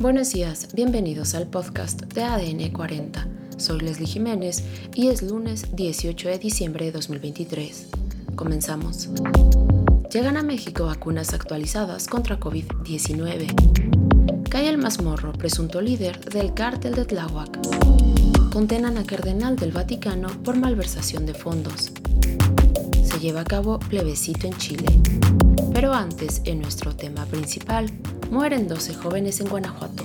Buenos días, bienvenidos al podcast de ADN 40. Soy Leslie Jiménez y es lunes 18 de diciembre de 2023. Comenzamos. Llegan a México vacunas actualizadas contra COVID-19. Cae el mazmorro, presunto líder del cártel de Tláhuac. Condenan a cardenal del Vaticano por malversación de fondos. Se lleva a cabo plebiscito en Chile. Pero antes, en nuestro tema principal, mueren 12 jóvenes en Guanajuato.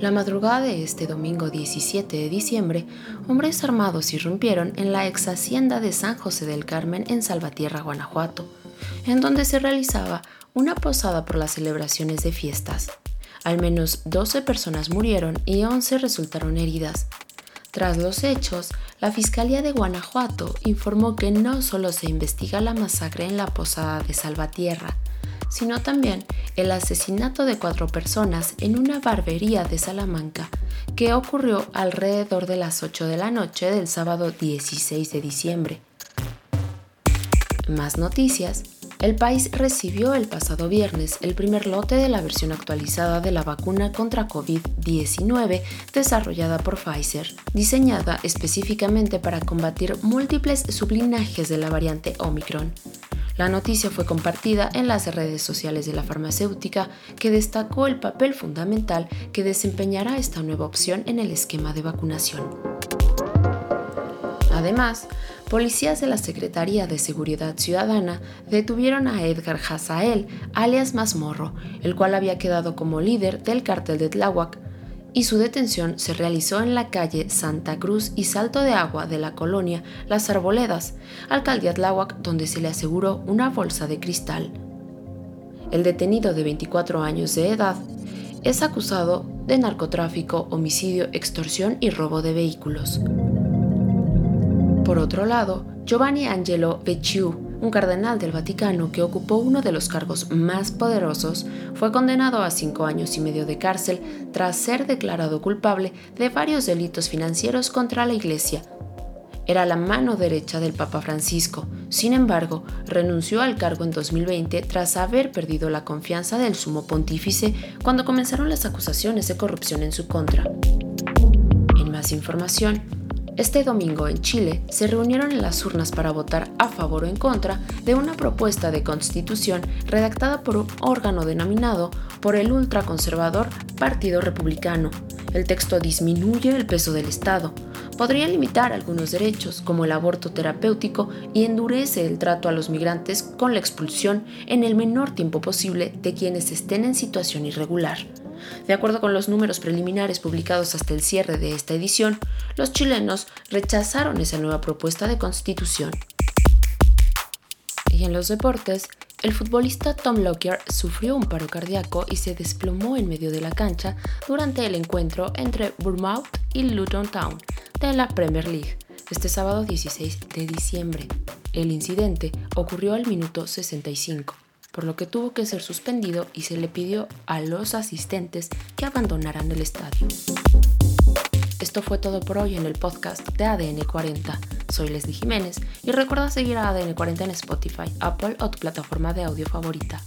La madrugada de este domingo 17 de diciembre, hombres armados irrumpieron en la ex hacienda de San José del Carmen en Salvatierra, Guanajuato, en donde se realizaba una posada por las celebraciones de fiestas. Al menos 12 personas murieron y 11 resultaron heridas. Tras los hechos, la Fiscalía de Guanajuato informó que no solo se investiga la masacre en la posada de Salvatierra, sino también el asesinato de cuatro personas en una barbería de Salamanca que ocurrió alrededor de las 8 de la noche del sábado 16 de diciembre. Más noticias. El país recibió el pasado viernes el primer lote de la versión actualizada de la vacuna contra COVID-19 desarrollada por Pfizer, diseñada específicamente para combatir múltiples sublinajes de la variante Omicron. La noticia fue compartida en las redes sociales de la farmacéutica que destacó el papel fundamental que desempeñará esta nueva opción en el esquema de vacunación. Además, policías de la Secretaría de Seguridad Ciudadana detuvieron a Edgar Hazael, alias Mazmorro, el cual había quedado como líder del cártel de Tláhuac, y su detención se realizó en la calle Santa Cruz y Salto de Agua de la colonia Las Arboledas, alcaldía Tláhuac, donde se le aseguró una bolsa de cristal. El detenido de 24 años de edad es acusado de narcotráfico, homicidio, extorsión y robo de vehículos. Por otro lado, Giovanni Angelo Becciu, un cardenal del Vaticano que ocupó uno de los cargos más poderosos, fue condenado a cinco años y medio de cárcel tras ser declarado culpable de varios delitos financieros contra la Iglesia. Era la mano derecha del Papa Francisco, sin embargo, renunció al cargo en 2020 tras haber perdido la confianza del sumo pontífice cuando comenzaron las acusaciones de corrupción en su contra. En más información, este domingo en Chile se reunieron en las urnas para votar a favor o en contra de una propuesta de constitución redactada por un órgano denominado por el ultraconservador Partido Republicano. El texto disminuye el peso del Estado, podría limitar algunos derechos como el aborto terapéutico y endurece el trato a los migrantes con la expulsión en el menor tiempo posible de quienes estén en situación irregular. De acuerdo con los números preliminares publicados hasta el cierre de esta edición, los chilenos rechazaron esa nueva propuesta de constitución. Y en los deportes, el futbolista Tom Lockyer sufrió un paro cardíaco y se desplomó en medio de la cancha durante el encuentro entre Bournemouth y Luton Town de la Premier League este sábado 16 de diciembre. El incidente ocurrió al minuto 65 por lo que tuvo que ser suspendido y se le pidió a los asistentes que abandonaran el estadio. Esto fue todo por hoy en el podcast de ADN 40. Soy Leslie Jiménez y recuerda seguir a ADN 40 en Spotify, Apple o tu plataforma de audio favorita.